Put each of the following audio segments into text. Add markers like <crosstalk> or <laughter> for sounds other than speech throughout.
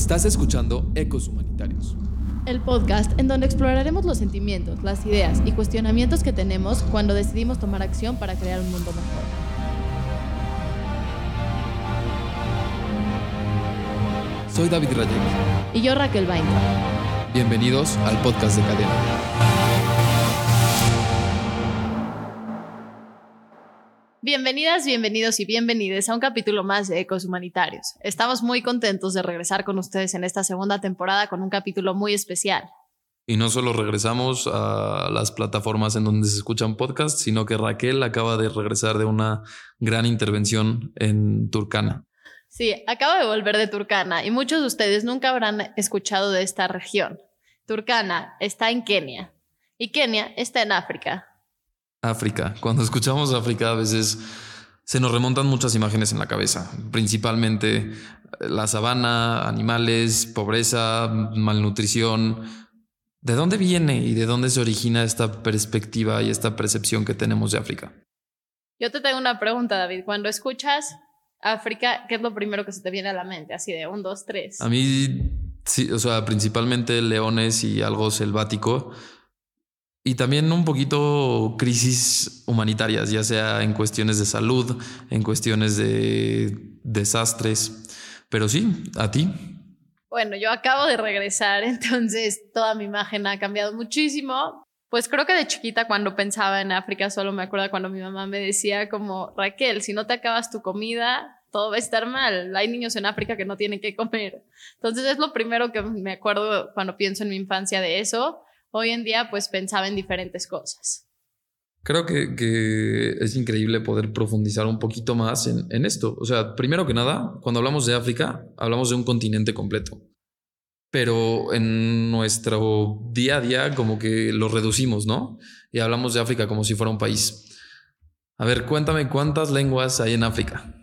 Estás escuchando Ecos Humanitarios. El podcast en donde exploraremos los sentimientos, las ideas y cuestionamientos que tenemos cuando decidimos tomar acción para crear un mundo mejor. Soy David Rayek. Y yo Raquel Bainter. Bienvenidos al podcast de Cadena. Bienvenidas, bienvenidos y bienvenidas a un capítulo más de Ecos Humanitarios. Estamos muy contentos de regresar con ustedes en esta segunda temporada con un capítulo muy especial. Y no solo regresamos a las plataformas en donde se escuchan podcasts, sino que Raquel acaba de regresar de una gran intervención en Turcana. Sí, acabo de volver de Turcana y muchos de ustedes nunca habrán escuchado de esta región. Turcana está en Kenia y Kenia está en África. África. Cuando escuchamos África a veces se nos remontan muchas imágenes en la cabeza, principalmente eh, la sabana, animales, pobreza, malnutrición. ¿De dónde viene y de dónde se origina esta perspectiva y esta percepción que tenemos de África? Yo te tengo una pregunta, David. Cuando escuchas África, ¿qué es lo primero que se te viene a la mente? Así de un, dos, tres. A mí, sí, o sea, principalmente leones y algo selvático y también un poquito crisis humanitarias, ya sea en cuestiones de salud, en cuestiones de desastres. Pero sí, a ti. Bueno, yo acabo de regresar, <laughs> entonces toda mi imagen ha cambiado muchísimo. Pues creo que de chiquita cuando pensaba en África, solo me acuerdo cuando mi mamá me decía como, Raquel, si no te acabas tu comida, todo va a estar mal. Hay niños en África que no tienen que comer. Entonces es lo primero que me acuerdo cuando pienso en mi infancia de eso hoy en día pues pensaba en diferentes cosas. Creo que, es increíble poder profundizar un poquito más en, en, esto. O sea, primero que nada, cuando hablamos de África, hablamos de un continente completo. Pero en nuestro día a día como que lo reducimos, ¿no? Y hablamos de África como si fuera un país. A ver, cuéntame cuántas lenguas hay en África.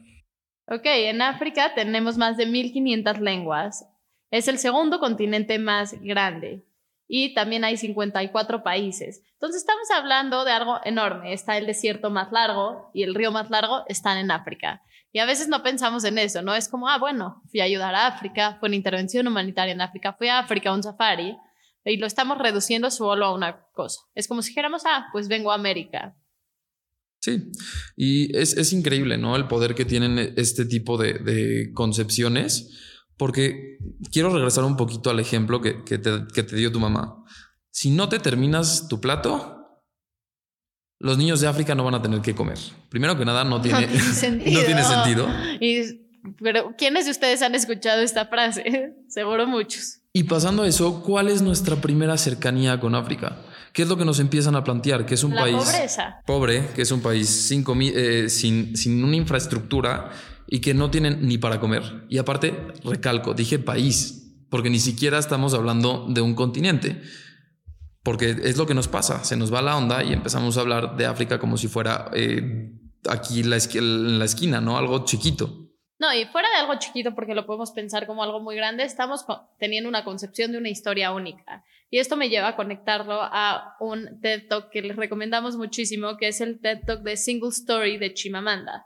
Ok, en África tenemos más de 1500 lenguas. Es el segundo continente más grande y también hay 54 países. Entonces estamos hablando de algo enorme. Está el desierto más largo y el río más largo están en África. Y a veces no pensamos en eso, ¿no? Es como, ah, bueno, fui a ayudar a África, fue una intervención humanitaria en África, fui a África un safari y lo estamos reduciendo solo a una cosa. Es como si dijéramos, ah, pues vengo a América. Sí, y es, es increíble, ¿no? El poder que tienen este tipo de concepciones porque quiero regresar un poquito al ejemplo que, te, dio tu mamá. Si no te terminas tu plato, los niños de África no van a tener que comer. Primero que nada, no <laughs> tiene, no tiene sentido. pero ¿quiénes de ustedes han escuchado esta frase? <laughs> Seguro muchos. Y pasando a eso, ¿cuál es nuestra primera cercanía con África? ¿Qué es lo que nos empiezan a plantear? Que es un país pobre, que es un país sin, eh, sin, sin una infraestructura y que no tienen ni para comer. Y aparte, recalco, dije país, porque ni siquiera estamos hablando de un continente. Porque es lo que nos pasa, se nos va la onda y empezamos a hablar de África como si fuera eh, aquí la, en la esquina, ¿no? Algo chiquito. No, y fuera de algo chiquito, porque lo podemos pensar como algo muy grande, estamos teniendo una concepción de una historia única. Y esto me lleva a conectarlo a un TED Talk que les recomendamos muchísimo, que es el TED Talk de Single Story de Chimamanda.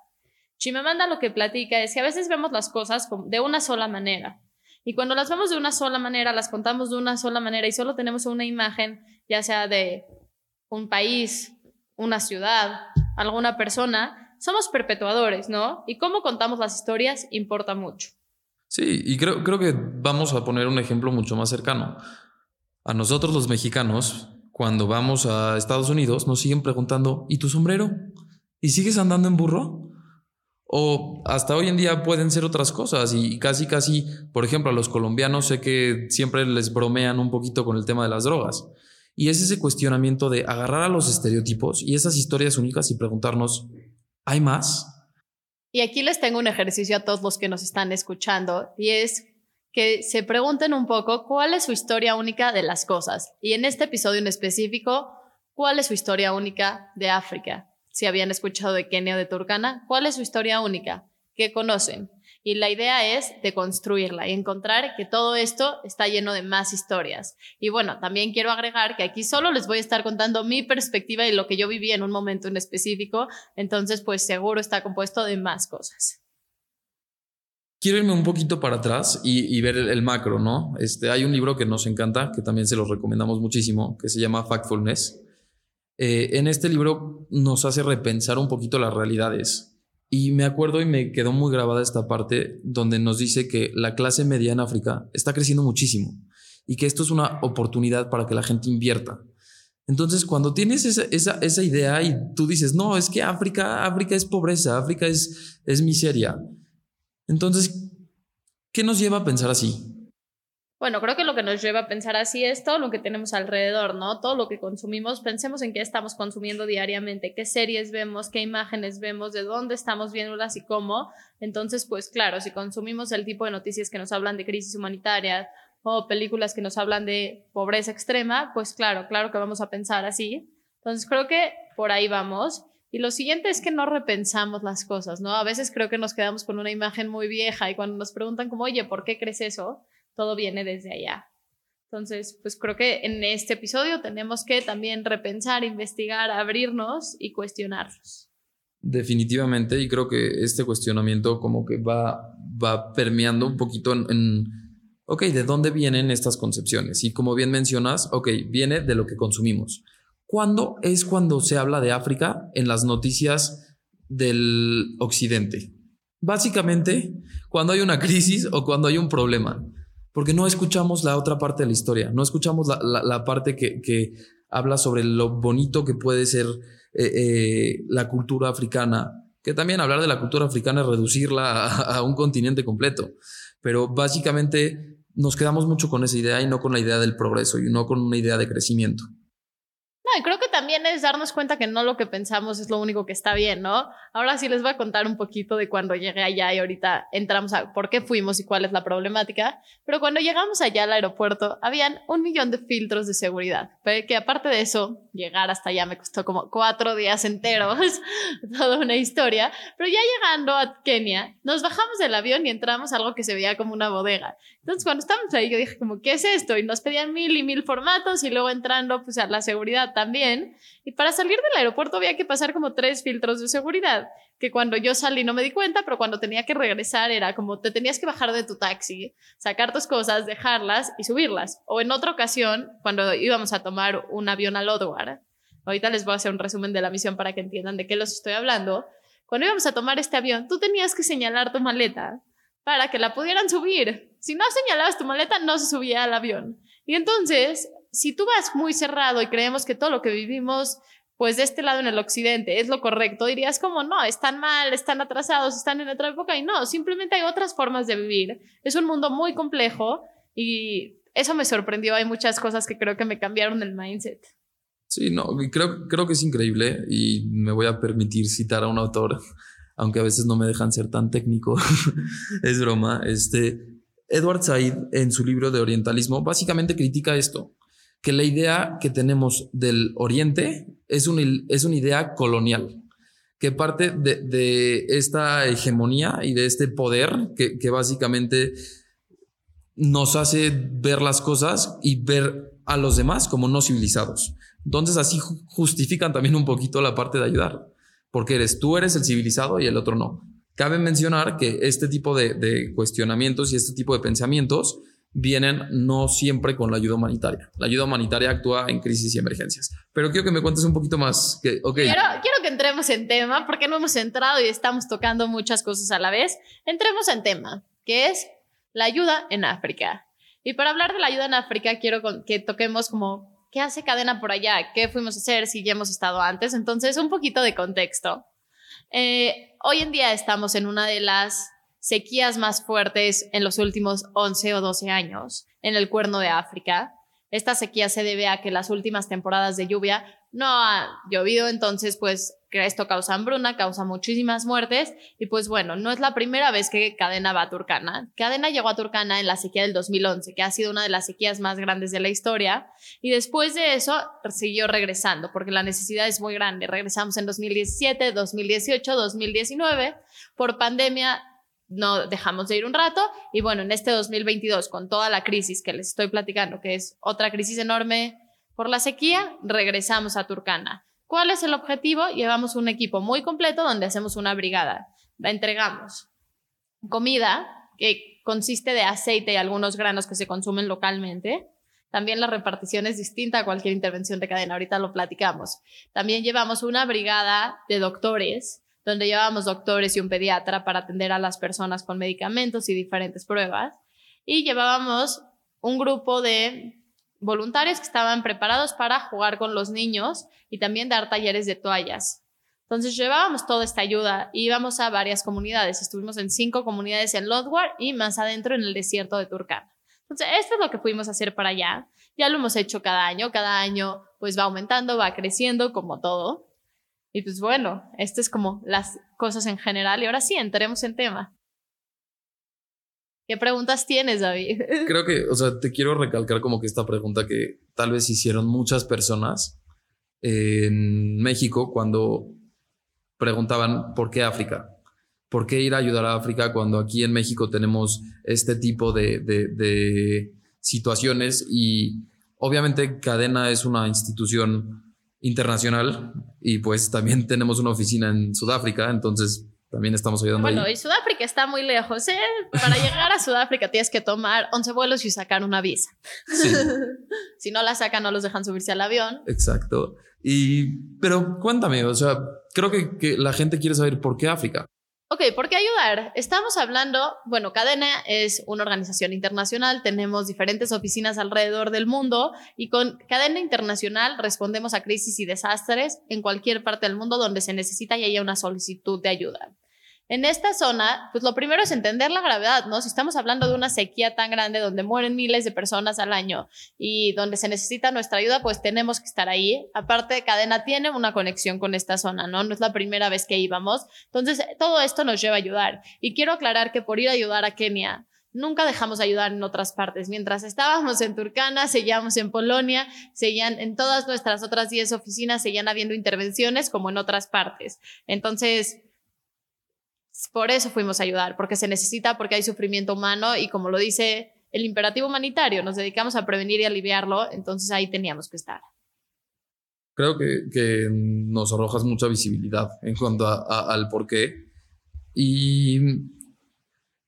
Chimamanda lo que platica es que a veces vemos las cosas de una sola manera. Y cuando las vemos de una sola manera, las contamos de una sola manera y solo tenemos una imagen, ya sea de un país, una ciudad, alguna persona, somos perpetuadores, ¿no? Y cómo contamos las historias importa mucho. Sí, y creo, creo que vamos a poner un ejemplo mucho más cercano. A nosotros los mexicanos, cuando vamos a Estados Unidos, nos siguen preguntando, ¿y tu sombrero? ¿Y sigues andando en burro? O hasta hoy en día pueden ser otras cosas y casi, casi, por ejemplo, a los colombianos sé que siempre les bromean un poquito con el tema de las drogas. Y es ese cuestionamiento de agarrar a los estereotipos y esas historias únicas y preguntarnos, ¿hay más? Y aquí les tengo un ejercicio a todos los que nos están escuchando y es que se pregunten un poco cuál es su historia única de las cosas. Y en este episodio en específico, ¿cuál es su historia única de África? Si habían escuchado de Kenia o de Turkana, ¿cuál es su historia única? ¿Qué conocen? Y la idea es de construirla y encontrar que todo esto está lleno de más historias. Y bueno, también quiero agregar que aquí solo les voy a estar contando mi perspectiva y lo que yo viví en un momento en específico, entonces pues seguro está compuesto de más cosas. quiero irme un poquito para atrás y, ver el, macro, ¿no? Este, hay un libro que nos encanta, que también se lo recomendamos muchísimo, que se llama Factfulness. Eh, en este libro nos hace repensar un poquito las realidades. Y me acuerdo y me quedó muy grabada esta parte donde nos dice que la clase media en África está creciendo muchísimo y que esto es una oportunidad para que la gente invierta. Entonces, cuando tienes esa, esa, esa, idea y tú dices, no, es que África, África es pobreza, África es, es miseria. Entonces, ¿qué nos lleva a pensar así? Bueno, creo que lo que nos lleva a pensar así es todo lo que tenemos alrededor, ¿no? Todo lo que consumimos, pensemos en qué estamos consumiendo diariamente, qué series vemos, qué imágenes vemos, de dónde estamos viéndolas y cómo. Entonces, pues claro, si consumimos el tipo de noticias que nos hablan de crisis humanitaria o películas que nos hablan de pobreza extrema, pues claro, claro que vamos a pensar así. Entonces creo que por ahí vamos. Y lo siguiente es que no repensamos las cosas, ¿no? A veces creo que nos quedamos con una imagen muy vieja y cuando nos preguntan como, oye, ¿por qué crees eso? Todo viene desde allá. Entonces, pues creo que en este episodio tenemos que también repensar, investigar, abrirnos y cuestionarnos. Definitivamente, y creo que este cuestionamiento como que va, va permeando un poquito en ok, ¿de dónde vienen estas concepciones? Y como bien mencionas, ok, viene de lo que consumimos. ¿Cuándo es cuando se habla de África en las noticias del occidente? Básicamente, cuando hay una crisis o cuando hay un problema, porque no escuchamos la otra parte de la historia, no escuchamos la, parte que, habla sobre lo bonito que puede ser eh, eh, la cultura africana, que también hablar de la cultura africana es reducirla a un continente completo, pero básicamente nos quedamos mucho con esa idea y no con la idea del progreso y no con una idea de crecimiento. No, y creo que también es darnos cuenta que no lo que pensamos es lo único que está bien, ¿no? Ahora sí les voy a contar un poquito de cuando llegué allá y ahorita entramos a por qué fuimos y cuál es la problemática. Pero cuando llegamos allá al aeropuerto, habían un millón de filtros de seguridad. Que aparte de eso, llegar hasta allá me costó como cuatro días enteros, <laughs> toda una historia. Pero ya llegando a Kenia, nos bajamos del avión y entramos a algo que se veía como una bodega. Entonces, cuando estábamos ahí, yo dije como, ¿qué es esto? Y nos pedían mil y mil formatos y luego entrando, pues a la seguridad también. Y para salir del aeropuerto había que pasar como tres filtros de seguridad, que cuando yo salí no me di cuenta, pero cuando tenía que regresar era como te tenías que bajar de tu taxi, sacar tus cosas, dejarlas y subirlas. O en otra ocasión, cuando íbamos a tomar un avión a Lodwar, ahorita les voy a hacer un resumen de la misión para que entiendan de qué los estoy hablando. Cuando íbamos a tomar este avión, tú tenías que señalar tu maleta para que la pudieran subir. Si no señalabas tu maleta, no se subía al avión. Y entonces, si tú vas muy cerrado y creemos que todo lo que vivimos, pues de este lado en el occidente es lo correcto, dirías como, no, están mal, están atrasados, están en otra época. Y no, simplemente hay otras formas de vivir. Es un mundo muy complejo y eso me sorprendió. Hay muchas cosas que creo que me cambiaron el mindset. Sí, no, creo, creo que es increíble y me voy a permitir citar a un autor aunque a veces no me dejan ser tan técnico, <laughs> es broma. Este, Edward Said, en su libro de Orientalismo, básicamente critica esto, que la idea que tenemos del Oriente es, un, es una idea colonial, que parte de, esta hegemonía y de este poder que, que básicamente nos hace ver las cosas y ver a los demás como no civilizados. Entonces así justifican también un poquito la parte de ayudar porque eres tú eres el civilizado y el otro no. Cabe mencionar que este tipo de, cuestionamientos y este tipo de pensamientos vienen no siempre con la ayuda humanitaria. La ayuda humanitaria actúa en crisis y emergencias. Pero quiero que me cuentes un poquito más. Que, okay. quiero, quiero que entremos en tema, porque no hemos entrado y estamos tocando muchas cosas a la vez. Entremos en tema, que es la ayuda en África. Y para hablar de la ayuda en África, quiero que toquemos como ¿qué hace cadena por allá? ¿Qué fuimos a hacer si ya hemos estado antes? Entonces, un poquito de contexto. Eh, hoy en día estamos en una de las sequías más fuertes en los últimos 11 o 12 años en el cuerno de África. Esta sequía se debe a que las últimas temporadas de lluvia no ha llovido, entonces pues esto causa hambruna, causa muchísimas muertes y pues bueno, no es la primera vez que Cadena va a Turcana. Cadena llegó a Turcana en la sequía del 2011, que ha sido una de las sequías más grandes de la historia y después de eso siguió regresando porque la necesidad es muy grande. Regresamos en 2017, 2018, 2019. Por pandemia no dejamos de ir un rato y bueno, en este 2022 con toda la crisis que les estoy platicando, que es otra crisis enorme por la sequía, regresamos a Turcana. ¿Cuál es el objetivo? Llevamos un equipo muy completo donde hacemos una brigada. La entregamos comida, que consiste de aceite y algunos granos que se consumen localmente. También la repartición es distinta a cualquier intervención de cadena, ahorita lo platicamos. También llevamos una brigada de doctores, donde llevamos doctores y un pediatra para atender a las personas con medicamentos y diferentes pruebas. Y llevábamos un grupo de voluntarios que estaban preparados para jugar con los niños y también dar talleres de toallas. Entonces llevábamos toda esta ayuda y íbamos a varias comunidades. Estuvimos en cinco comunidades en Lodwar y más adentro en el desierto de Turkana. Entonces, esto es lo que fuimos a hacer para allá. Ya lo hemos hecho cada año. Cada año pues va aumentando, va creciendo como todo. Y pues bueno, esto es como las cosas en general. Y ahora sí, entremos en tema. ¿Qué preguntas tienes, David? <laughs> Creo que, o sea, te quiero recalcar como que esta pregunta que tal vez hicieron muchas personas en México cuando preguntaban por qué África. ¿Por qué ir a ayudar a África cuando aquí en México tenemos este tipo de, de situaciones? Y obviamente Cadena es una institución internacional y pues también <laughs> tenemos una oficina en Sudáfrica, entonces también estamos ayudando. Bueno, y Sudáfrica está muy lejos. ¿eh? Para <laughs> llegar a Sudáfrica tienes que tomar 11 vuelos y sacar una visa. <laughs> si no la sacan, no los dejan subirse al avión. Exacto. Y, pero cuéntame, o sea, creo que, que la gente quiere saber por qué África. Ok, ¿por qué ayudar? Estamos hablando, bueno, Cadena es una organización internacional, tenemos diferentes oficinas alrededor del mundo y con Cadena Internacional respondemos a crisis y desastres en cualquier parte del mundo donde se necesita y haya una solicitud de ayuda. En esta zona, pues lo primero es entender la gravedad, ¿no? Si estamos hablando de una sequía tan grande donde mueren miles de personas al año y donde se necesita nuestra ayuda, pues tenemos que estar ahí. Aparte, Cadena tiene una conexión con esta zona, ¿no? No es la primera vez que íbamos. Entonces, todo esto nos lleva a ayudar. Y quiero aclarar que por ir a ayudar a Kenia, nunca dejamos de ayudar en otras partes. Mientras estábamos en Turcana, seguíamos en Polonia, seguían en todas nuestras otras 10 oficinas, seguían habiendo intervenciones como en otras partes. Entonces, por eso fuimos a ayudar, porque se necesita, porque hay sufrimiento humano y como lo dice el imperativo humanitario, nos dedicamos a prevenir y aliviarlo, entonces ahí teníamos que estar. Creo que, nos arrojas mucha visibilidad en cuanto al por qué. Y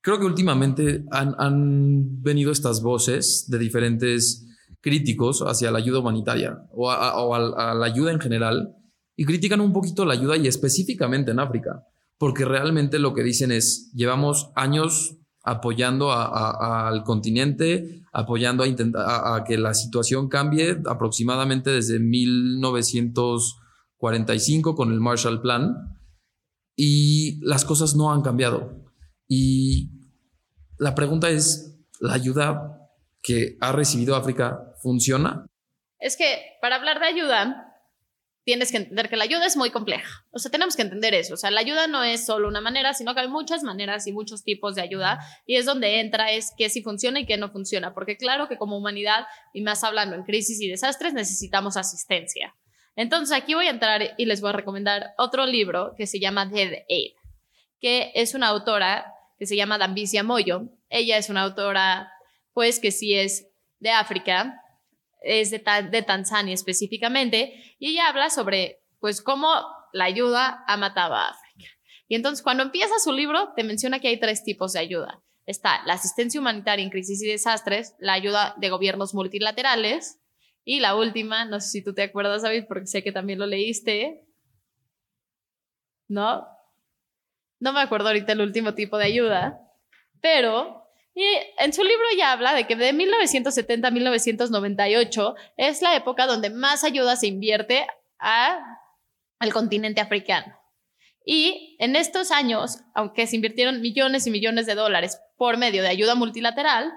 creo que últimamente han, venido estas voces de diferentes críticos hacia la ayuda humanitaria o, a la ayuda en general y critican un poquito la ayuda y específicamente en África porque realmente lo que dicen es, llevamos años apoyando al continente, apoyando a, a, que la situación cambie aproximadamente desde 1945 con el Marshall Plan y las cosas no han cambiado. Y la pregunta es, ¿la ayuda que ha recibido África funciona? Es que para hablar de ayuda, tienes que entender que la ayuda es muy compleja. O sea, tenemos que entender eso. O sea, la ayuda no es solo una manera, sino que hay muchas maneras y muchos tipos de ayuda. Y es donde entra es qué sí funciona y qué no funciona. Porque claro que como humanidad, y más hablando en crisis y desastres, necesitamos asistencia. Entonces aquí voy a entrar y les voy a recomendar otro libro que se llama Dead Aid, que es una autora que se llama Dambicia Moyo. Ella es una autora, pues, que sí es de África, es de, Tanzania específicamente, y ella habla sobre, pues, cómo la ayuda ha matado a África. Y entonces, cuando empieza su libro, te menciona que hay tres tipos de ayuda. Está la asistencia humanitaria en crisis y desastres, la ayuda de gobiernos multilaterales, y la última, no sé si tú te acuerdas, David, porque sé que también lo leíste, ¿no? No me acuerdo ahorita el último tipo de ayuda, pero y en su libro ya habla de que de 1970 a 1998 es la época donde más ayuda se invierte al continente africano. Y en estos años, aunque se invirtieron millones y millones de dólares por medio de ayuda multilateral,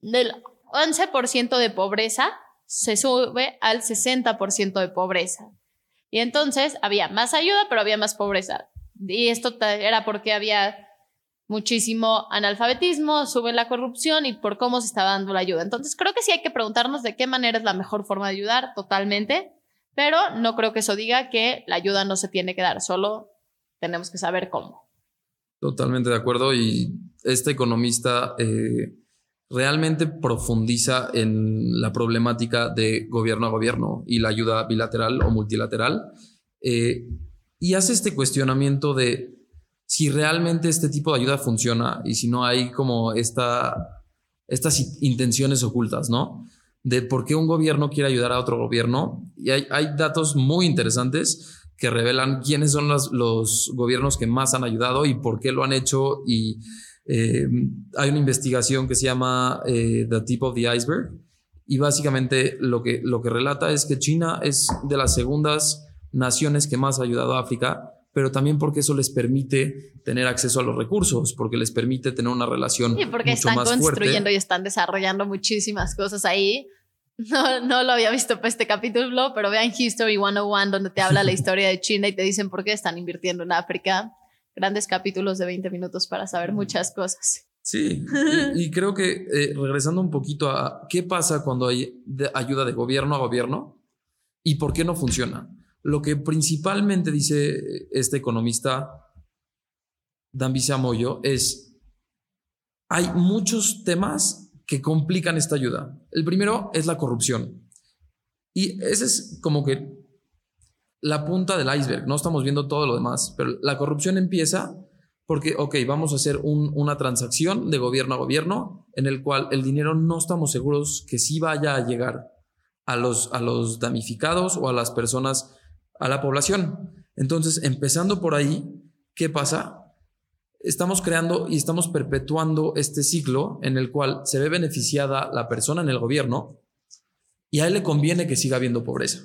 del 11% de pobreza se sube al 60% de pobreza. Y entonces había más ayuda, pero había más pobreza. Y esto era porque había muchísimo analfabetismo, sube la corrupción y por cómo se está dando la ayuda. Entonces creo que sí hay que preguntarnos de qué manera es la mejor forma de ayudar totalmente, pero no creo que eso diga que la ayuda no se tiene que dar, solo tenemos que saber cómo. Totalmente de acuerdo y este economista eh, realmente profundiza en la problemática de gobierno a gobierno y la ayuda bilateral o multilateral eh, y hace este cuestionamiento de si realmente este tipo de ayuda funciona y si no hay como esta, estas intenciones ocultas, ¿no? De por qué un gobierno quiere ayudar a otro gobierno. Y hay, hay datos muy interesantes que revelan quiénes son los, los, gobiernos que más han ayudado y por qué lo han hecho. Y eh, hay una investigación que se llama eh, The Tip of the Iceberg. Y básicamente lo que, lo que relata es que China es de las segundas naciones que más ha ayudado a África, pero también porque eso les permite tener acceso a los recursos, porque les permite tener una relación. Y porque están construyendo y están desarrollando muchísimas cosas ahí <laughs> no, no lo había visto para este capítulo, pero vean History 101, donde te habla la <laughs> historia de China y te dicen por qué están invirtiendo en África. Grandes capítulos de 20 minutos para saber muchas cosas. Sí, y, creo que eh, regresando un poquito a qué pasa cuando hay ayuda de gobierno a gobierno y por qué no funciona. Lo que principalmente dice este economista, Dan Moyo, es hay muchos temas que complican esta ayuda. El primero es la corrupción. Y ese es como que la punta del iceberg. No estamos viendo todo lo demás, pero la corrupción empieza porque, ok, vamos a hacer una transacción de gobierno a gobierno en el cual el dinero no estamos seguros que sí vaya a llegar a los, a los damnificados o a las personas, a la población. Entonces, empezando por ahí, ¿qué pasa? estamos creando y estamos perpetuando este ciclo en el cual se ve beneficiada la persona en el gobierno y a él le conviene que siga habiendo pobreza.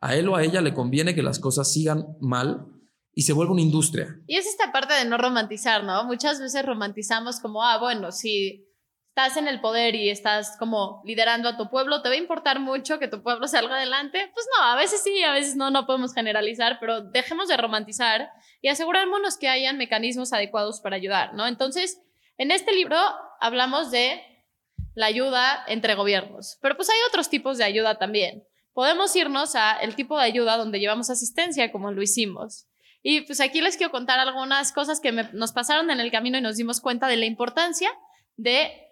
A él o a ella le conviene que las cosas sigan mal y se vuelva una industria. Y es esta parte de no romantizar, ¿no? Muchas veces romantizamos como, ah, bueno, si estás en el poder y estás como liderando a tu pueblo, ¿te va a importar mucho que tu pueblo salga adelante? Pues no, a veces sí, a veces no, no podemos generalizar, pero dejemos de romantizar y asegurémonos que hayan mecanismos adecuados para ayudar, ¿no? Entonces, en este libro hablamos de la ayuda entre gobiernos, pero pues hay otros tipos de ayuda también. Podemos irnos a el tipo de ayuda donde llevamos asistencia, como lo hicimos. Y pues aquí les quiero contar algunas cosas que nos pasaron en el camino y nos dimos cuenta de la importancia de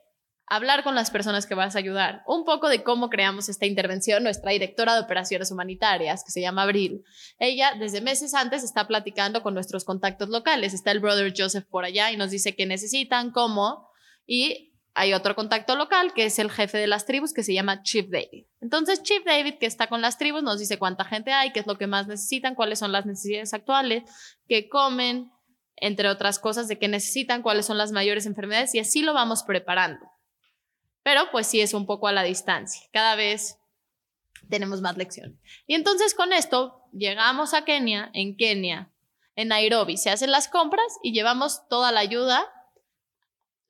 hablar con las personas que vas a ayudar, un poco de cómo creamos esta intervención. Nuestra directora de operaciones humanitarias, que se llama Abril, ella desde meses antes está platicando con nuestros contactos locales. Está el brother Joseph por allá y nos dice qué necesitan, cómo, y hay otro contacto local que es el jefe de las tribus que se llama Chief David. Entonces, Chief David, que está con las tribus, nos dice cuánta gente hay, qué es lo que más necesitan, cuáles son las necesidades actuales, qué comen, entre otras cosas de qué necesitan, cuáles son las mayores enfermedades, y así lo vamos preparando pero pues sí es un poco a la distancia. Cada vez tenemos más lección. Y entonces con esto llegamos a Kenia, en Kenia, en Nairobi, se hacen las compras y llevamos toda la ayuda,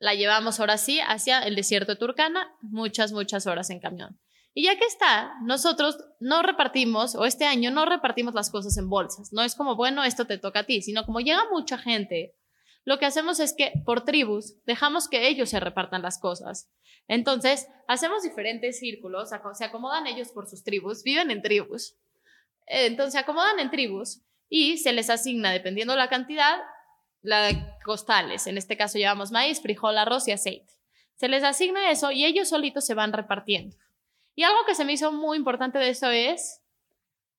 la llevamos ahora sí hacia el desierto de Turkana, muchas, muchas horas en camión. Y ya que está, nosotros no repartimos, o este año no repartimos las cosas en bolsas. No es como, bueno, esto te toca a ti, sino como llega mucha gente, lo que hacemos es que por tribus dejamos que ellos se repartan las cosas. Entonces, hacemos diferentes círculos, se acomodan ellos por sus tribus, viven en tribus. Entonces, se acomodan en tribus y se les asigna, dependiendo la cantidad, la costales. En este caso llevamos maíz, frijol, arroz y aceite. Se les asigna eso y ellos solitos se van repartiendo. Y algo que se me hizo muy importante de eso es,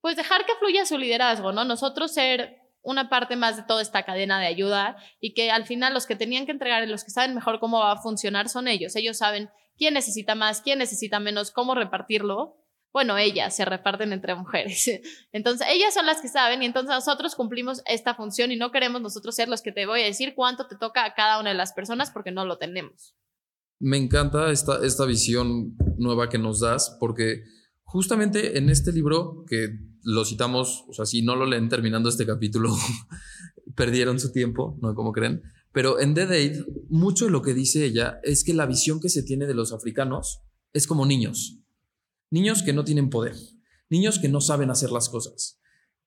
pues dejar que fluya su liderazgo, ¿no? Nosotros ser una parte más de toda esta cadena de ayuda y que al final los que tenían que entregar y los que saben mejor cómo va a funcionar son ellos. Ellos saben quién necesita más, quién necesita menos, cómo repartirlo. Bueno, ellas se reparten entre mujeres. <laughs> Entonces, ellas son las que saben y entonces nosotros cumplimos esta función y no queremos nosotros ser los que te voy a decir cuánto te toca a cada una de las personas porque no lo tenemos. Me encanta esta, esta visión nueva que nos das porque justamente en este libro que lo citamos, o sea, si no lo leen terminando este capítulo, <laughs> perdieron su tiempo, ¿no? Como creen. Pero en The Date, mucho de lo que dice ella es que la visión que se tiene de los africanos es como niños. Niños que no tienen poder, niños que no saben hacer las cosas.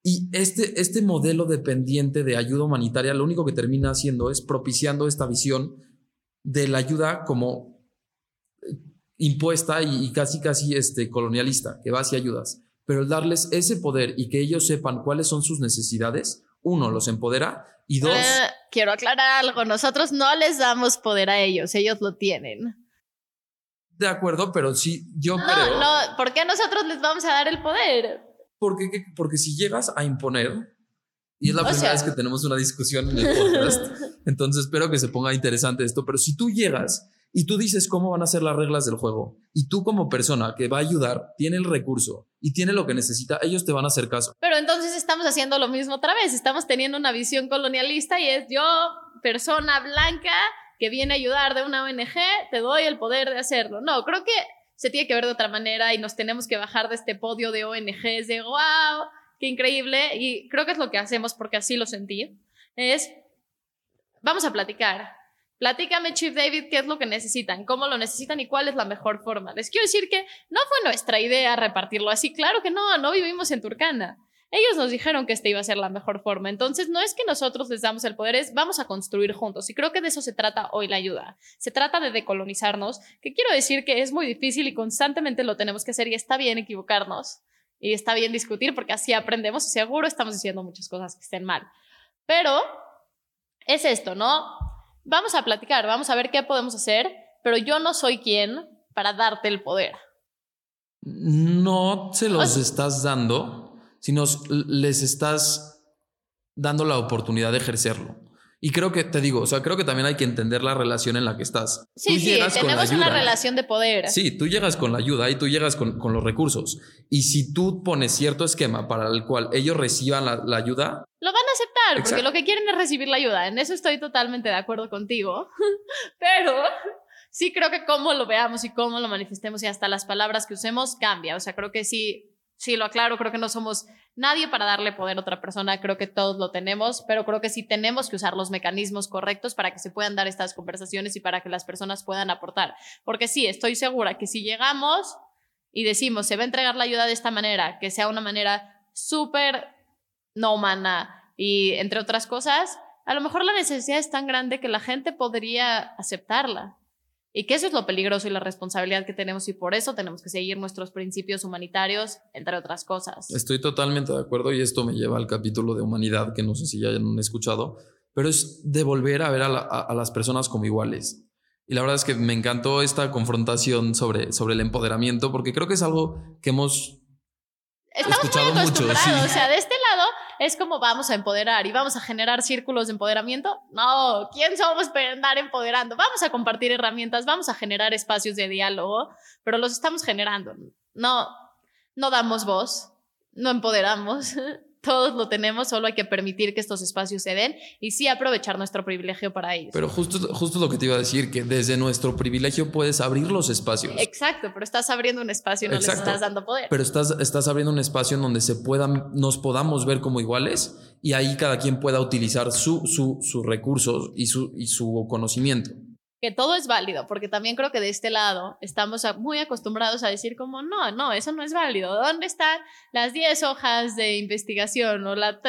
Y este, este modelo dependiente de ayuda humanitaria lo único que termina haciendo es propiciando esta visión de la ayuda como eh, impuesta y, casi casi este, colonialista, que va hacia ayudas pero el darles ese poder y que ellos sepan cuáles son sus necesidades, uno, los empodera y dos... Eh, quiero aclarar algo, nosotros no les damos poder a ellos, ellos lo tienen. De acuerdo, pero sí, yo no, creo... No, ¿por qué nosotros les vamos a dar el poder? Porque, porque si llegas a imponer, Y es la primera vez que tenemos una discusión en el podcast. <laughs> Entonces espero que se ponga interesante esto. Pero si tú llegas y tú dices cómo van a ser las reglas del juego y tú como persona que va a ayudar tiene el recurso y tiene lo que necesita, ellos te van a hacer caso. Pero entonces estamos haciendo lo mismo otra vez, estamos teniendo una visión colonialista y es yo, persona blanca que viene a ayudar de una ONG, te doy el poder de hacerlo. No, creo que se tiene que ver de otra manera y nos tenemos que bajar de este podio de ONGs de wow, qué increíble y creo que es lo que hacemos porque así lo sentí. Es, vamos a platicar Platícame, Chief David, qué es lo que necesitan, cómo lo necesitan y cuál es la mejor forma. Les quiero decir que no fue nuestra idea repartirlo así. Claro que no, no vivimos en Turcana. Ellos nos dijeron que esta iba a ser la mejor forma. Entonces, no es que nosotros les damos el poder, es vamos a construir juntos. Y creo que de eso se trata hoy la ayuda. Se trata de decolonizarnos, que quiero decir que es muy difícil y constantemente lo tenemos que hacer y está bien equivocarnos. Y está bien discutir porque así aprendemos seguro estamos diciendo muchas cosas que estén mal. Pero es esto, ¿no? Vamos a platicar, vamos a ver qué podemos hacer, pero yo no soy quien para darte el poder. No se los estás dando, sino les estás dando la oportunidad de ejercerlo. Y creo que, te digo, o sea, creo que también hay que entender la relación en la que estás. Sí, sí, tenemos una relación de poder. Sí, tú llegas con la ayuda y tú llegas con, con, los recursos. Y si tú pones cierto esquema para el cual ellos reciban la, la ayuda... Lo van a aceptar, porque lo que quieren es recibir la ayuda. En eso estoy totalmente de acuerdo contigo. <laughs> Pero sí creo que cómo lo veamos y cómo lo manifestemos y hasta las palabras que usemos cambia. O sea, creo que sí sí lo aclaro, creo que no somos nadie para darle poder a otra persona, creo que todos lo tenemos, pero creo que sí tenemos que usar los mecanismos correctos para que se puedan dar estas conversaciones y para que las personas puedan aportar. Porque sí, estoy segura que si llegamos y decimos, se va a entregar la ayuda de esta manera, que sea una manera súper no humana y entre otras cosas, a lo mejor la necesidad es tan grande que la gente podría aceptarla. Y que eso es lo peligroso y la responsabilidad que tenemos y por eso tenemos que seguir nuestros principios humanitarios, entre otras cosas. Estoy totalmente de acuerdo y esto me lleva al capítulo de humanidad que no sé si ya han escuchado, pero es de volver a ver a, las personas como iguales. Y la verdad es que me encantó esta confrontación sobre, sobre el empoderamiento porque creo que es algo que hemos escuchado mucho. O sea, de este es como vamos a empoderar y vamos a generar círculos de empoderamiento. No, ¿quién somos para andar empoderando? Vamos a compartir herramientas, vamos a generar espacios de diálogo, pero los estamos generando. No, no damos voz, no empoderamos. <laughs> todos lo tenemos, solo hay que permitir que estos espacios se den y sí aprovechar nuestro privilegio para ellos. Pero justo, justo lo que te iba a decir, que desde nuestro privilegio puedes abrir los espacios. Exacto, pero estás abriendo un espacio y no les estás dando poder. Pero estás, estás abriendo un espacio en donde se puedan, nos podamos ver como iguales y ahí cada quien pueda utilizar su, su, sus recursos y su, y su conocimiento que todo es válido, porque también creo que de este lado estamos muy acostumbrados a decir como, no, no, eso no es válido. ¿Dónde están las 10 hojas de investigación o la...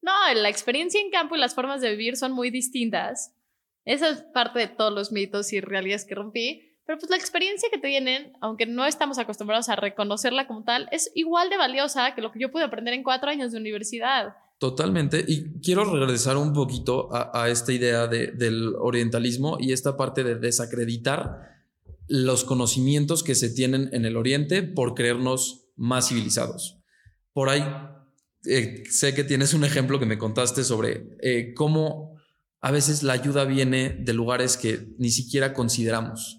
No, la experiencia en campo y las formas de vivir son muy distintas. Esa es parte de todos los mitos y realidades que rompí. Pero pues la experiencia que tienen, aunque no estamos acostumbrados a reconocerla como tal, es igual de valiosa que lo que yo pude aprender en cuatro años de universidad. Totalmente. Y quiero regresar un poquito a, esta idea del orientalismo y esta parte de desacreditar los conocimientos que se tienen en el Oriente por creernos más civilizados. Por ahí eh, sé que tienes un ejemplo que me contaste sobre eh, cómo a veces la ayuda viene de lugares que ni siquiera consideramos.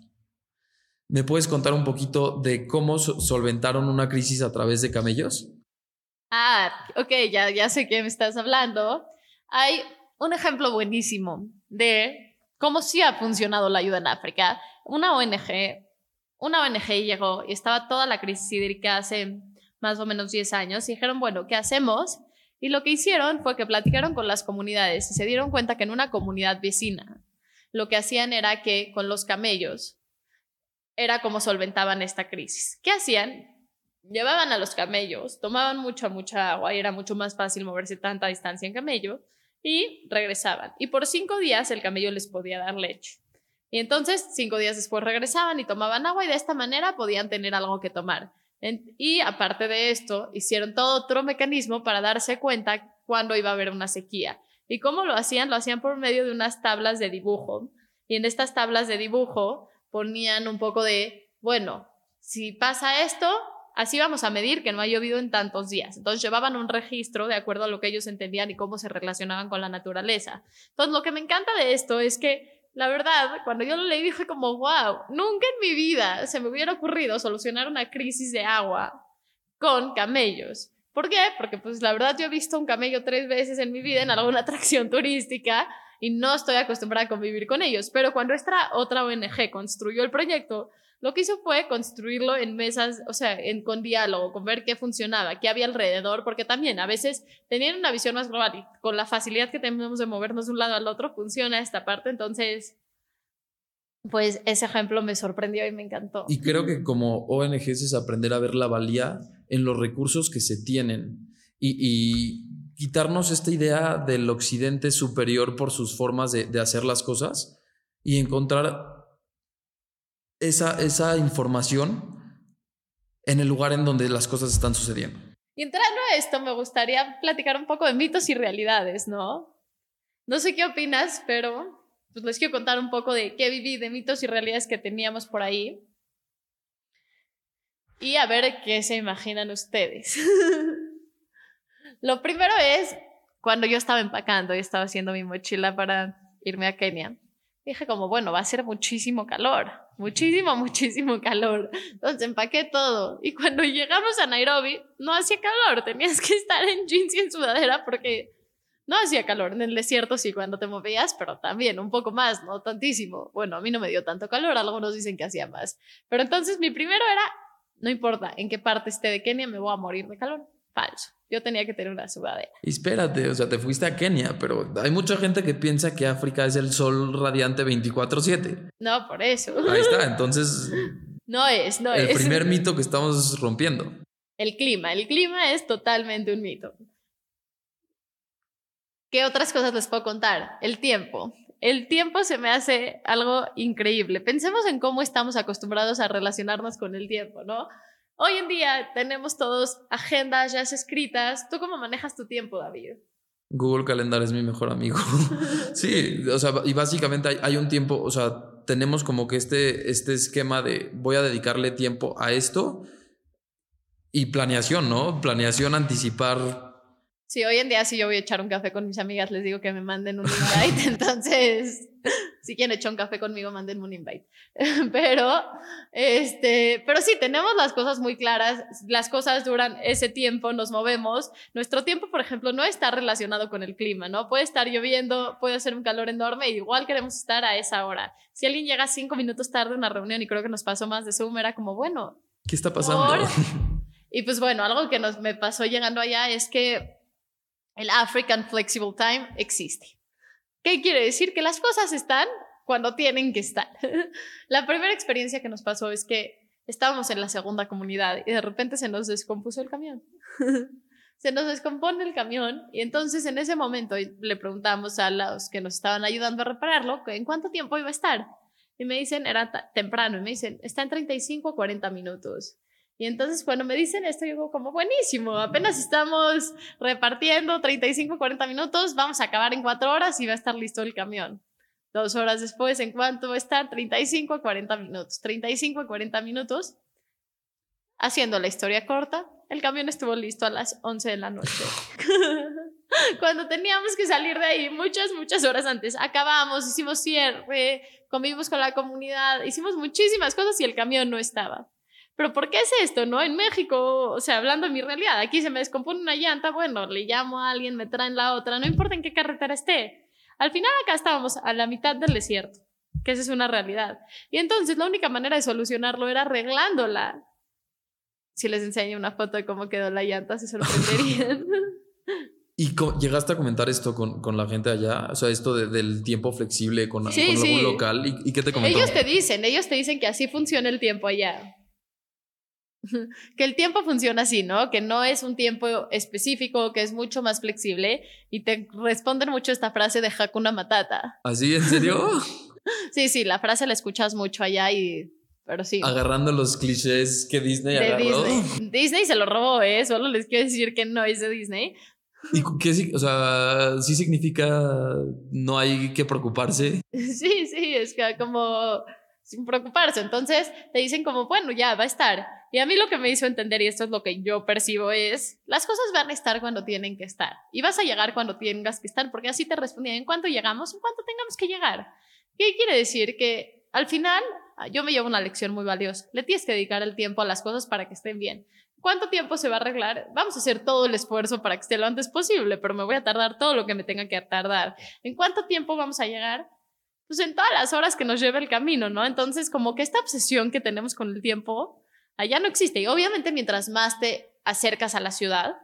¿Me puedes contar un poquito de cómo solventaron una crisis a través de camellos? Ah, ok, ya, ya sé qué me estás hablando. Hay un ejemplo buenísimo de cómo sí ha funcionado la ayuda en África. Una ONG, una ONG llegó y estaba toda la crisis hídrica hace más o menos 10 años y dijeron, bueno, ¿qué hacemos? Y lo que hicieron fue que platicaron con las comunidades y se dieron cuenta que en una comunidad vecina lo que hacían era que con los camellos era como solventaban esta crisis. ¿Qué hacían? Llevaban a los camellos, tomaban mucha, mucha agua y era mucho más fácil moverse tanta distancia en camello y regresaban. Y por cinco días el camello les podía dar leche. Y entonces cinco días después regresaban y tomaban agua y de esta manera podían tener algo que tomar. Y aparte de esto, hicieron todo otro mecanismo para darse cuenta cuándo iba a haber una sequía. ¿Y cómo lo hacían? Lo hacían por medio de unas tablas de dibujo. Y en estas tablas de dibujo ponían un poco de, bueno, si pasa esto, así vamos a medir que no ha llovido en tantos días. Entonces llevaban un registro de acuerdo a lo que ellos entendían y cómo se relacionaban con la naturaleza. Entonces lo que me encanta de esto es que la verdad, cuando yo lo leí dije como, wow, nunca en mi vida se me hubiera ocurrido solucionar una crisis de agua con camellos. ¿Por qué? Porque pues la verdad yo he visto un camello tres veces en mi vida en alguna <laughs> atracción turística y no estoy acostumbrada a convivir con ellos. Pero cuando esta otra ONG construyó el proyecto, lo que hizo fue construirlo en mesas, o sea, en, con diálogo, con ver qué funcionaba, qué había alrededor, porque también a veces tenían una visión más global y con la facilidad que tenemos de movernos de un lado al otro funciona esta parte. Entonces, pues ese ejemplo me sorprendió y me encantó. Y creo que como ONGs es aprender a ver la valía en los recursos que se tienen y, quitarnos esta idea del occidente superior por sus formas de hacer las cosas y encontrar esa, esa información en el lugar en donde las cosas están sucediendo. Y entrando a esto, me gustaría platicar un poco de mitos y realidades, ¿no? No sé qué opinas, pero pues les quiero contar un poco de qué viví, de mitos y realidades que teníamos por ahí. Y a ver qué se imaginan ustedes. <laughs> Lo primero es cuando yo estaba empacando y estaba haciendo mi mochila para irme a Kenia. Dije como, bueno, va a ser muchísimo calor, muchísimo, muchísimo calor. Entonces empaqué todo. Y cuando llegamos a Nairobi, no hacía calor, tenías que estar en jeans y en sudadera porque no hacía calor. En el desierto sí, cuando te movías, pero también un poco más, no tantísimo. Bueno, a mí no me dio tanto calor, algunos dicen que hacía más. Pero entonces mi primero era, no importa en qué parte esté de Kenia, me voy a morir de calor. Falso. Yo tenía que tener una sudadera. Espérate, o sea, te fuiste a Kenia, pero hay mucha gente que piensa que África es el sol radiante 24/7. No, por eso. Ahí está, <laughs> entonces... No es, no el es. El primer mito que estamos rompiendo. El clima, el clima es totalmente un mito. ¿Qué otras cosas les puedo contar? El tiempo. El tiempo se me hace algo increíble. Pensemos en cómo estamos acostumbrados a relacionarnos con el tiempo, ¿no? Hoy en día tenemos todos agendas ya escritas. ¿Tú cómo manejas tu tiempo, David? Google Calendar es mi mejor amigo. <laughs> sí, o sea, y básicamente hay, hay, un tiempo, o sea, tenemos como que este, este esquema de voy a dedicarle tiempo a esto y planeación, ¿no? Planeación, anticipar Sí, hoy en día si yo voy a echar un café con mis amigas, les digo que me manden un invite, <laughs> entonces si quieren echar un café conmigo, mándenme un invite. <laughs> Pero, este, pero sí, tenemos las cosas muy claras, las cosas duran ese tiempo, nos movemos. Nuestro tiempo, por ejemplo, no está relacionado con el clima, ¿no? Puede estar lloviendo, puede hacer un calor enorme, y igual queremos estar a esa hora. Si alguien llega cinco minutos tarde a una reunión, y creo que nos pasó más de Zoom, era como, bueno. ¿Qué está pasando? ¿por? <laughs> Y pues bueno, algo que nos, me pasó llegando allá es que el African Flexible Time existe. ¿Qué quiere decir? Que las cosas están cuando tienen que estar. <laughs> la primera experiencia que nos pasó es que estábamos en la segunda comunidad y de repente se nos descompuso el camión. <laughs> se nos descompone el camión y entonces en ese momento le preguntamos a los que nos estaban ayudando a repararlo en cuánto tiempo iba a estar. Y me dicen, era temprano, y me dicen, está en 35 o 40 minutos. Y entonces cuando me dicen esto, yo como buenísimo, apenas estamos repartiendo 35, 40 minutos, vamos a acabar en cuatro horas y va a estar listo el camión. Dos horas después, ¿en cuánto va a estar? 35 a 40 minutos. 35 a 40 minutos. Haciendo la historia corta, el camión estuvo listo a las 11 de la noche. <laughs> Cuando teníamos que salir de ahí muchas, muchas horas antes, acabamos, hicimos cierre, convivimos con la comunidad, hicimos muchísimas cosas y el camión no estaba pero ¿por qué es esto, no? En México, o sea, hablando de mi realidad, aquí se me descompone una llanta, bueno, le llamo a alguien, me traen la otra, no importa en qué carretera esté. Al final acá estábamos a la mitad del desierto, que esa es una realidad. Y entonces la única manera de solucionarlo era arreglándola. Si les enseño una foto de cómo quedó la llanta, se sorprenderían. <laughs> ¿Y llegaste a comentar esto con, con, la gente allá? O sea, esto de, del tiempo flexible con, sí, con sí. algún local. ¿Y, ¿Y, qué te comentó? Ellos te dicen, ellos te dicen que así funciona el tiempo allá. <laughs> que el tiempo funciona así, ¿no? Que no es un tiempo específico, que es mucho más flexible y te responden mucho esta frase de Hakuna Matata. ¿Así? ¿En serio? <laughs> sí, sí, la frase la escuchas mucho allá y... Pero sí. Agarrando los clichés que Disney de agarró. Disney. Disney se lo robó, ¿eh? Solo les quiero decir que no es de Disney. ¿Y qué, o sea, sí significa no hay que preocuparse? <laughs> Sí, sí, es que como sin preocuparse. Entonces te dicen como, bueno, ya va a estar. Y a mí lo que me hizo entender, y esto es lo que yo percibo, es, las cosas van a estar cuando tienen que estar. Y vas a llegar cuando tengas que estar, porque así te respondían, ¿en cuánto llegamos? ¿En cuánto tengamos que llegar? ¿Qué quiere decir? Que al final yo me llevo una lección muy valiosa. Le tienes que dedicar el tiempo a las cosas para que estén bien. ¿Cuánto tiempo se va a arreglar? Vamos a hacer todo el esfuerzo para que esté lo antes posible, pero me voy a tardar todo lo que me tenga que tardar. ¿En cuánto tiempo vamos a llegar? Pues en todas las horas que nos lleva el camino, ¿no? Entonces, como que esta obsesión que tenemos con el tiempo, allá no existe. Y obviamente mientras más te acercas a la ciudad,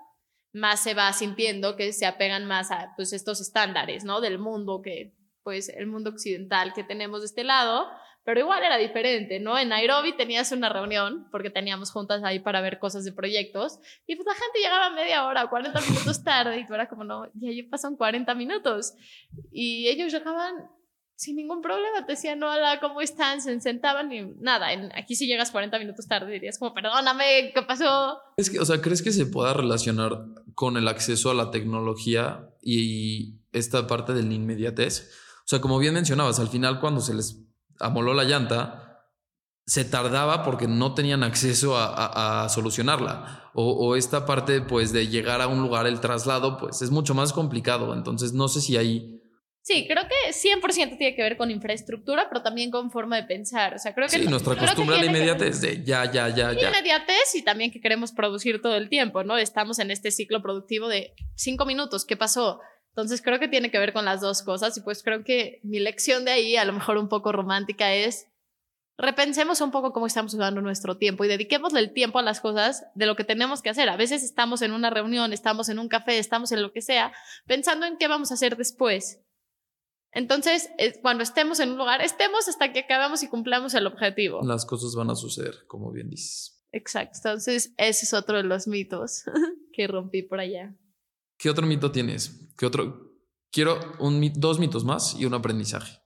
más se va sintiendo que se apegan más a pues, estos estándares, ¿no? Del mundo que, pues, el mundo occidental que tenemos de este lado, pero igual era diferente, ¿no? En Nairobi tenías una reunión, porque teníamos juntas ahí para ver cosas de proyectos, y pues la gente llegaba media hora, 40 minutos tarde, y tú eras como, no, ya, pasan 40 minutos. Y ellos llegaban sin ningún problema. Te decían, hola, ¿cómo están? Se sentaban y nada. aquí si llegas 40 minutos tarde dirías como, perdóname, ¿qué pasó? Es que, o sea, ¿crees que se pueda relacionar con el acceso a la tecnología y esta parte del inmediatez? O sea, como bien mencionabas, al final cuando se les amoló la llanta, se tardaba porque no tenían acceso a, solucionarla. O, o, esta parte, pues, de llegar a un lugar, el traslado, pues, es mucho más complicado. Entonces, no sé si ahí Sí, creo que 100% tiene que ver con infraestructura, pero también con forma de pensar. O sea, creo que. Sí, nuestra costumbre la inmediatez de ya, ya, ya, ya. Inmediatez y también que queremos producir todo el tiempo, ¿no? Estamos en este ciclo productivo de cinco minutos. ¿Qué pasó? Entonces creo que tiene que ver con las dos cosas y pues creo que mi lección de ahí, a lo mejor un poco romántica, es repensemos un poco cómo estamos usando nuestro tiempo y dediquémosle el tiempo a las cosas de lo que tenemos que hacer. A veces estamos en una reunión, estamos en un café, estamos en lo que sea, pensando en qué vamos a hacer después entonces, cuando estemos en un lugar, estemos hasta que acabamos y cumplamos el objetivo. Las cosas van a suceder, como bien dices. Exacto. Entonces, ese es otro de los mitos <laughs> que rompí por allá. ¿Qué otro mito tienes? ¿Qué otro? Quiero un, dos mitos más y un aprendizaje.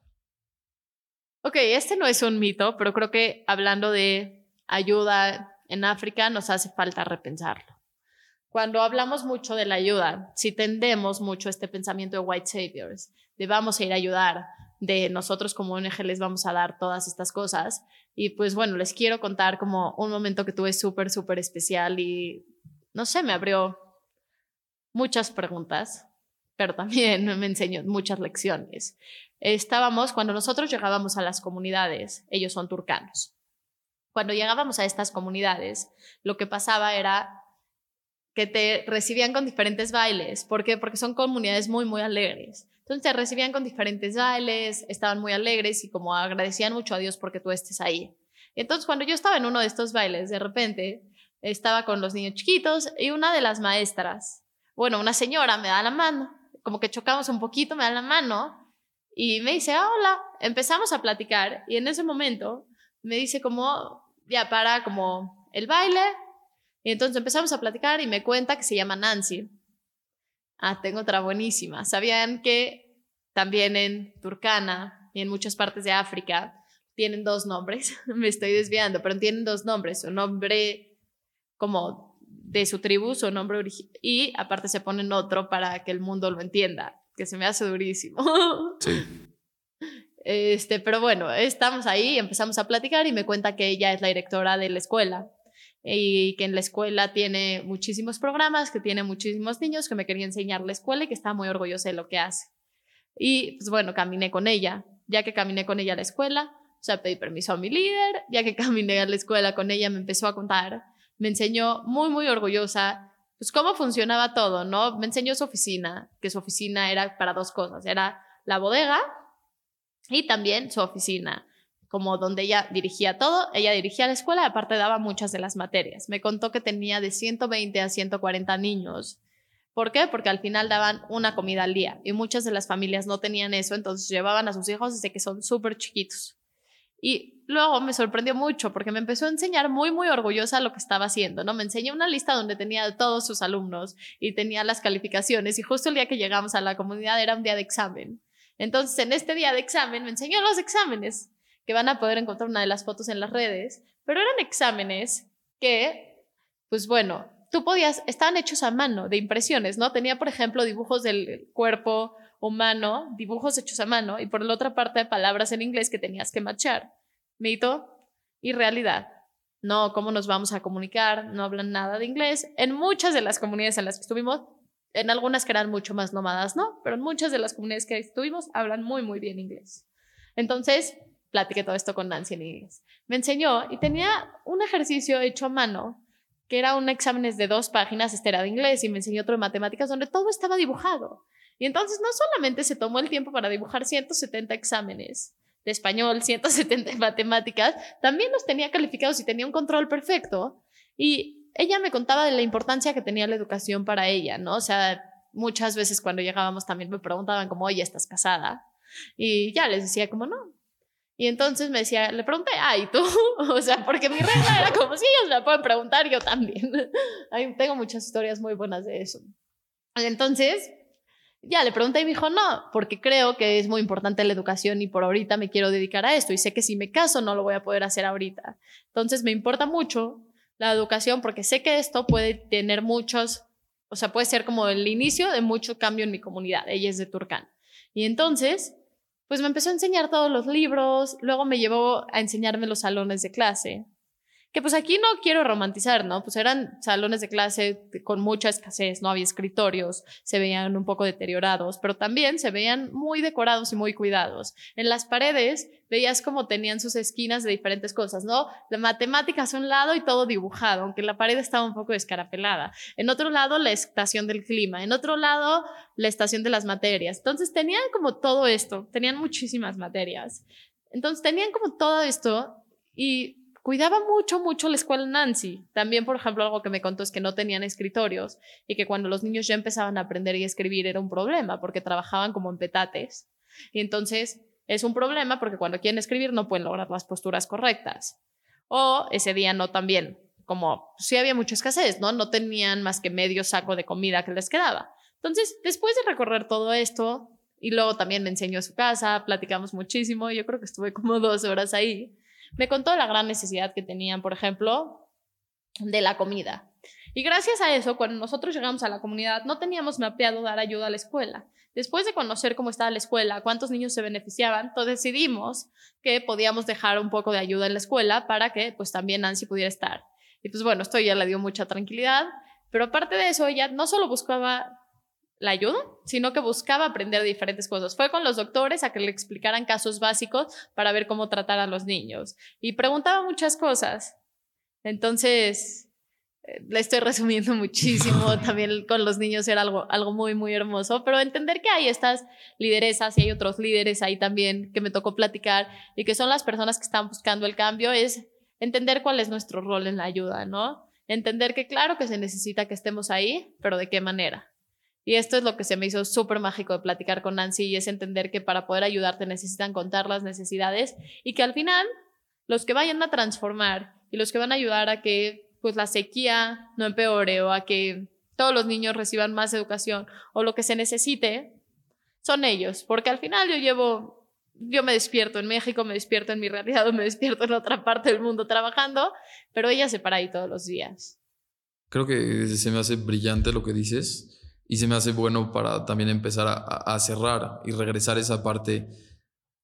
Ok, este no es un mito, pero creo que hablando de ayuda en África nos hace falta repensarlo. Cuando hablamos mucho de la ayuda, si tendemos mucho este pensamiento de white saviors, de vamos a ir a ayudar, de nosotros como ONG les vamos a dar todas estas cosas. Y pues bueno, les quiero contar como un momento que tuve súper, súper especial y no sé, me abrió muchas preguntas, pero también <laughs> me enseñó muchas lecciones. Estábamos, cuando nosotros llegábamos a las comunidades, ellos son turcanos. Cuando llegábamos a estas comunidades, lo que pasaba era que te recibían con diferentes bailes. ¿Por? Porque son comunidades muy, muy alegres. Entonces te recibían con diferentes bailes, estaban muy alegres y como agradecían mucho a Dios porque tú estés ahí. Entonces cuando yo estaba en uno de estos bailes, de repente estaba con los niños chiquitos y una de las maestras, bueno, una señora me da la mano, como que chocamos un poquito, me da la mano y me dice, hola, empezamos a platicar y en ese momento me dice como, ya para como el baile, y entonces empezamos a platicar y me cuenta que se llama Nancy. Ah, tengo otra buenísima. ¿Sabían que también en Turkana y en muchas partes de África tienen dos nombres? <laughs> me estoy desviando, pero tienen dos nombres. Su nombre como de su tribu, su nombre original, y aparte se ponen otro para que el mundo lo entienda, que se me hace durísimo. <laughs> Sí. Este, pero bueno, estamos ahí, empezamos a platicar y me cuenta que ella es la directora de la escuela y que en la escuela tiene muchísimos programas, que tiene muchísimos niños, que me quería enseñar la escuela y que está muy orgullosa de lo que hace. Y pues bueno, caminé con ella. Ya que caminé con ella a la escuela, o sea, pedí permiso a mi líder, ya que <laughs> caminé a la escuela con ella, me empezó a contar, me enseñó muy, muy orgullosa, pues cómo funcionaba todo, ¿no? Me enseñó su oficina, que su oficina era para dos cosas, era la bodega y también su oficina como donde ella dirigía todo, ella dirigía la escuela, aparte daba muchas de las materias. Me contó que tenía de 120 a 140 niños. ¿Por qué? Porque al final daban una comida al día y muchas de las familias no tenían eso, entonces llevaban a sus hijos desde que son súper chiquitos. Y luego me sorprendió mucho porque me empezó a enseñar muy, muy orgullosa lo que estaba haciendo, ¿no? Me enseñó una lista donde tenía todos sus alumnos y tenía las calificaciones y justo el día que llegamos a la comunidad era un día de examen. Entonces, en este día de examen me enseñó los exámenes que van a poder encontrar una de las fotos en las redes, pero eran exámenes que, pues bueno, tú podías, estaban hechos a mano, de impresiones, ¿no? Tenía, por ejemplo, dibujos del cuerpo humano, dibujos hechos a mano, y por la otra parte, palabras en inglés que tenías que machar. mito y realidad. No, cómo nos vamos a comunicar, no hablan nada de inglés. En muchas de las comunidades en las que estuvimos, en algunas que eran mucho más nómadas, ¿no? Pero en muchas de las comunidades que estuvimos hablan muy, muy bien inglés. Entonces, platiqué todo esto con Nancy en inglés. Me enseñó y tenía un ejercicio hecho a mano que era un examen de dos páginas, este era de inglés y me enseñó otro de matemáticas donde todo estaba dibujado. Y entonces no solamente se tomó el tiempo para dibujar 170 exámenes de español, 170 matemáticas, también los tenía calificados y tenía un control perfecto. Y ella me contaba de la importancia que tenía la educación para ella, ¿no? O sea, muchas veces cuando llegábamos también me preguntaban como, oye, ¿estás casada? Y ya les decía como, no. Y entonces me decía, le pregunté, ay, tú, <laughs> o sea, porque mi regla era como, si ellos me pueden preguntar, yo también. <laughs> tengo muchas historias muy buenas de eso. Entonces, ya le pregunté y me dijo, no, porque creo que es muy importante la educación y por ahorita me quiero dedicar a esto y sé que si me caso no lo voy a poder hacer ahorita. Entonces me importa mucho la educación porque sé que esto puede tener muchos, o sea, puede ser como el inicio de mucho cambio en mi comunidad. Ella es de Turcán. Y entonces, pues me empezó a enseñar todos los libros, luego me llevó a enseñarme los salones de clase que pues aquí no quiero romantizar, ¿no? Pues eran salones de clase con mucha escasez, no había escritorios, se veían un poco deteriorados, pero también se veían muy decorados y muy cuidados. En las paredes veías como tenían sus esquinas de diferentes cosas, ¿no? La matemáticas a un lado y todo dibujado, aunque la pared estaba un poco descarapelada. En otro lado, la estación del clima. En otro lado, la estación de las materias. Entonces tenían como todo esto, tenían muchísimas materias. Entonces tenían como todo esto y cuidaba mucho, mucho la escuela Nancy. También, por ejemplo, algo que me contó es que no tenían escritorios y que cuando los niños ya empezaban a aprender y escribir era un problema porque trabajaban como en petates. Y entonces es un problema porque cuando quieren escribir no pueden lograr las posturas correctas. O ese día no también, como sí había mucha escasez, ¿no? No tenían más que medio saco de comida que les quedaba. Entonces, después de recorrer todo esto, y luego también me enseñó su casa, platicamos muchísimo, yo creo que estuve como dos horas ahí me contó la gran necesidad que tenían, por ejemplo, de la comida. Y gracias a eso, cuando nosotros llegamos a la comunidad, no teníamos mapeado dar ayuda a la escuela. Después de conocer cómo estaba la escuela, cuántos niños se beneficiaban, entonces decidimos que podíamos dejar un poco de ayuda en la escuela para que pues también Nancy pudiera estar. Y pues bueno, esto ya le dio mucha tranquilidad, pero aparte de eso, ella no solo buscaba la ayuda, sino que buscaba aprender diferentes cosas. Fue con los doctores a que le explicaran casos básicos para ver cómo tratar a los niños y preguntaba muchas cosas. Entonces, eh, le estoy <laughs> resumiendo muchísimo, <laughs> también con los niños era algo, algo muy, muy hermoso, pero entender que hay estas lideresas y hay otros líderes ahí también que me tocó platicar y que son las personas que están buscando el cambio es entender cuál es nuestro rol en la ayuda, ¿no? Entender que claro que se necesita que estemos ahí, pero de qué manera. Y esto es lo que se me hizo súper mágico de platicar con Nancy y es entender que para poder ayudarte necesitan contar las necesidades y que al final los que vayan a transformar y los que van a ayudar a que pues la sequía no empeore o a que todos los niños reciban más educación o lo que se necesite son ellos, porque al final yo llevo yo me despierto en México, me despierto en mi realidad o <laughs> me despierto en otra parte del mundo trabajando, pero ella se para ahí todos los días. Creo que se me hace brillante lo que dices y se me hace bueno para también empezar a, cerrar y regresar esa parte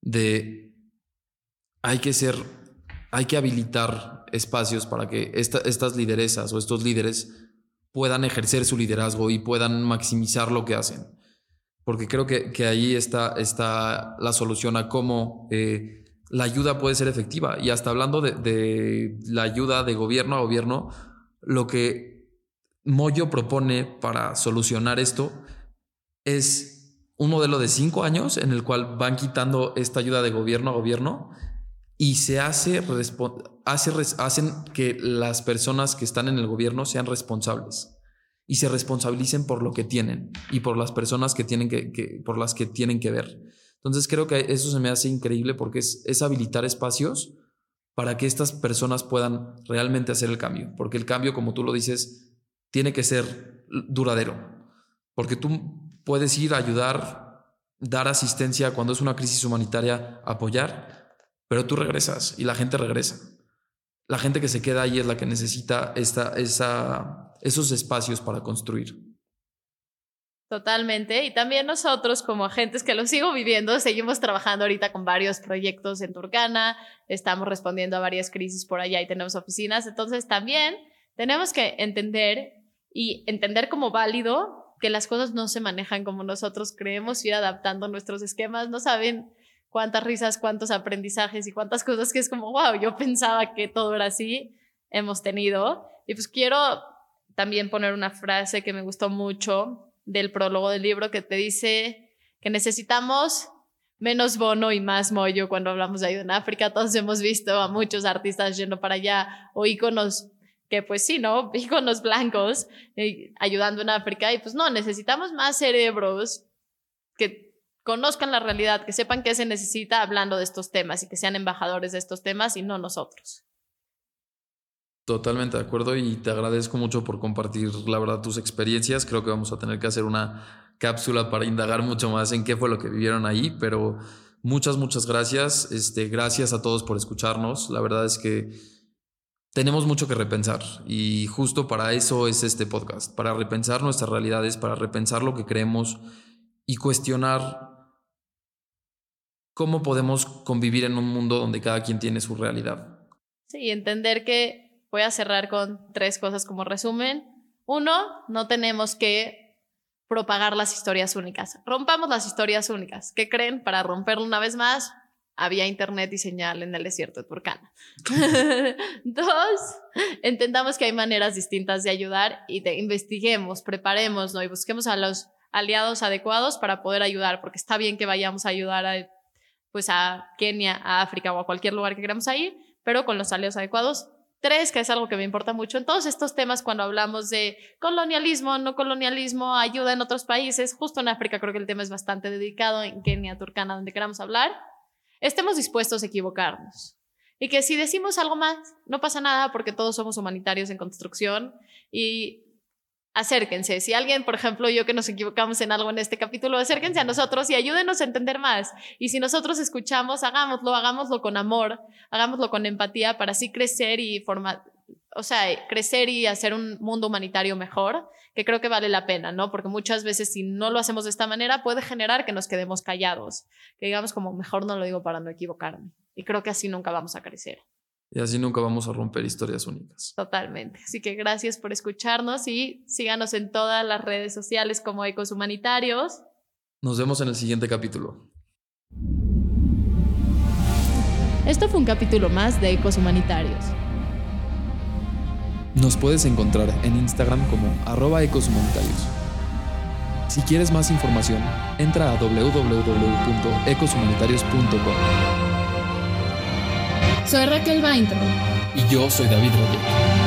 de hay que ser, hay que habilitar espacios para que estas lideresas o estos líderes puedan ejercer su liderazgo y puedan maximizar lo que hacen. Porque creo que, que ahí está, está la solución a cómo eh, la ayuda puede ser efectiva. Y hasta hablando de, de la ayuda de gobierno a gobierno, lo que Moyo propone para solucionar esto es un modelo de cinco años en el cual van quitando esta ayuda de gobierno a gobierno y se hace, hace hacen que las personas que están en el gobierno sean responsables y se responsabilicen por lo que tienen y por las personas que tienen que, por las que tienen que ver. Entonces creo que eso se me hace increíble porque es, es habilitar espacios para que estas personas puedan realmente hacer el cambio, porque el cambio, como tú lo dices, tiene que ser duradero, porque tú puedes ir a ayudar, dar asistencia cuando es una crisis humanitaria, apoyar, pero tú regresas y la gente regresa. La gente que se queda ahí es la que necesita esta, esa, esos espacios para construir. Totalmente. Y también nosotros como agentes que lo sigo viviendo, seguimos trabajando ahorita con varios proyectos en Turcana, estamos respondiendo a varias crisis por allá y tenemos oficinas. Entonces también tenemos que entender y entender como válido que las cosas no se manejan como nosotros creemos, ir adaptando nuestros esquemas. No saben cuántas risas, cuántos aprendizajes y cuántas cosas que es como, wow, yo pensaba que todo era así, hemos tenido. Y pues quiero también poner una frase que me gustó mucho del prólogo del libro que te dice que necesitamos menos bono y más mollo cuando hablamos de ayuda en África. Todos hemos visto a muchos artistas yendo para allá o íconos que pues sí, ¿no? <laughs> Íconos blancos eh, ayudando en África y pues no, necesitamos más cerebros que conozcan la realidad, que sepan qué se necesita hablando de estos temas y que sean embajadores de estos temas y no nosotros. Totalmente de acuerdo y te agradezco mucho por compartir, la verdad, tus experiencias. Creo que vamos a tener que hacer una cápsula para indagar mucho más en qué fue lo que vivieron ahí, pero muchas, muchas gracias. Este, gracias a todos por escucharnos. La verdad es que tenemos mucho que repensar y justo para eso es este podcast, para repensar nuestras realidades, para repensar lo que creemos y cuestionar cómo podemos convivir en un mundo donde cada quien tiene su realidad. Sí, entender que voy a cerrar con tres cosas como resumen. Uno, no tenemos que propagar las historias únicas. Rompamos las historias únicas. ¿Qué creen? Para romperlo una vez más, había internet y señal en el desierto de Turcana. <laughs> <laughs> Dos, entendamos que hay maneras distintas de ayudar y de investiguemos, preparemos y busquemos a los aliados adecuados para poder ayudar, porque está bien que vayamos a ayudar a, pues a Kenia, a África o a cualquier lugar que queramos ir, pero con los aliados adecuados. Tres, que es algo que me importa mucho en todos estos temas cuando hablamos de colonialismo, no colonialismo, ayuda en otros países, justo en África creo que el tema es bastante dedicado, en Kenia, Turkana, donde queramos hablar, estemos dispuestos a equivocarnos. Y que si decimos algo más, no pasa nada porque todos somos humanitarios en construcción y acérquense. Si alguien, por ejemplo, yo que nos equivocamos en algo en este capítulo, acérquense a nosotros y ayúdenos a entender más. Y si nosotros escuchamos, hagámoslo, hagámoslo con amor, hagámoslo con empatía para así crecer y formar, o sea, crecer y hacer un mundo humanitario mejor, que creo que vale la pena, ¿no? Porque muchas veces si no lo hacemos de esta manera puede generar que nos quedemos callados, que digamos como mejor no lo digo para no equivocarme. Y creo que así nunca vamos a crecer. Y así nunca vamos a romper historias únicas. Totalmente. Así que gracias por escucharnos y síganos en todas las redes sociales como Ecos Humanitarios. Nos vemos en el siguiente capítulo. Esto fue un capítulo más de Ecos Humanitarios. Nos puedes encontrar en Instagram como arroba ecoshumanitarios. Si quieres más información, entra a www.ecoshumanitarios.com. Soy Raquel Vaintro. Y yo soy David Rodríguez.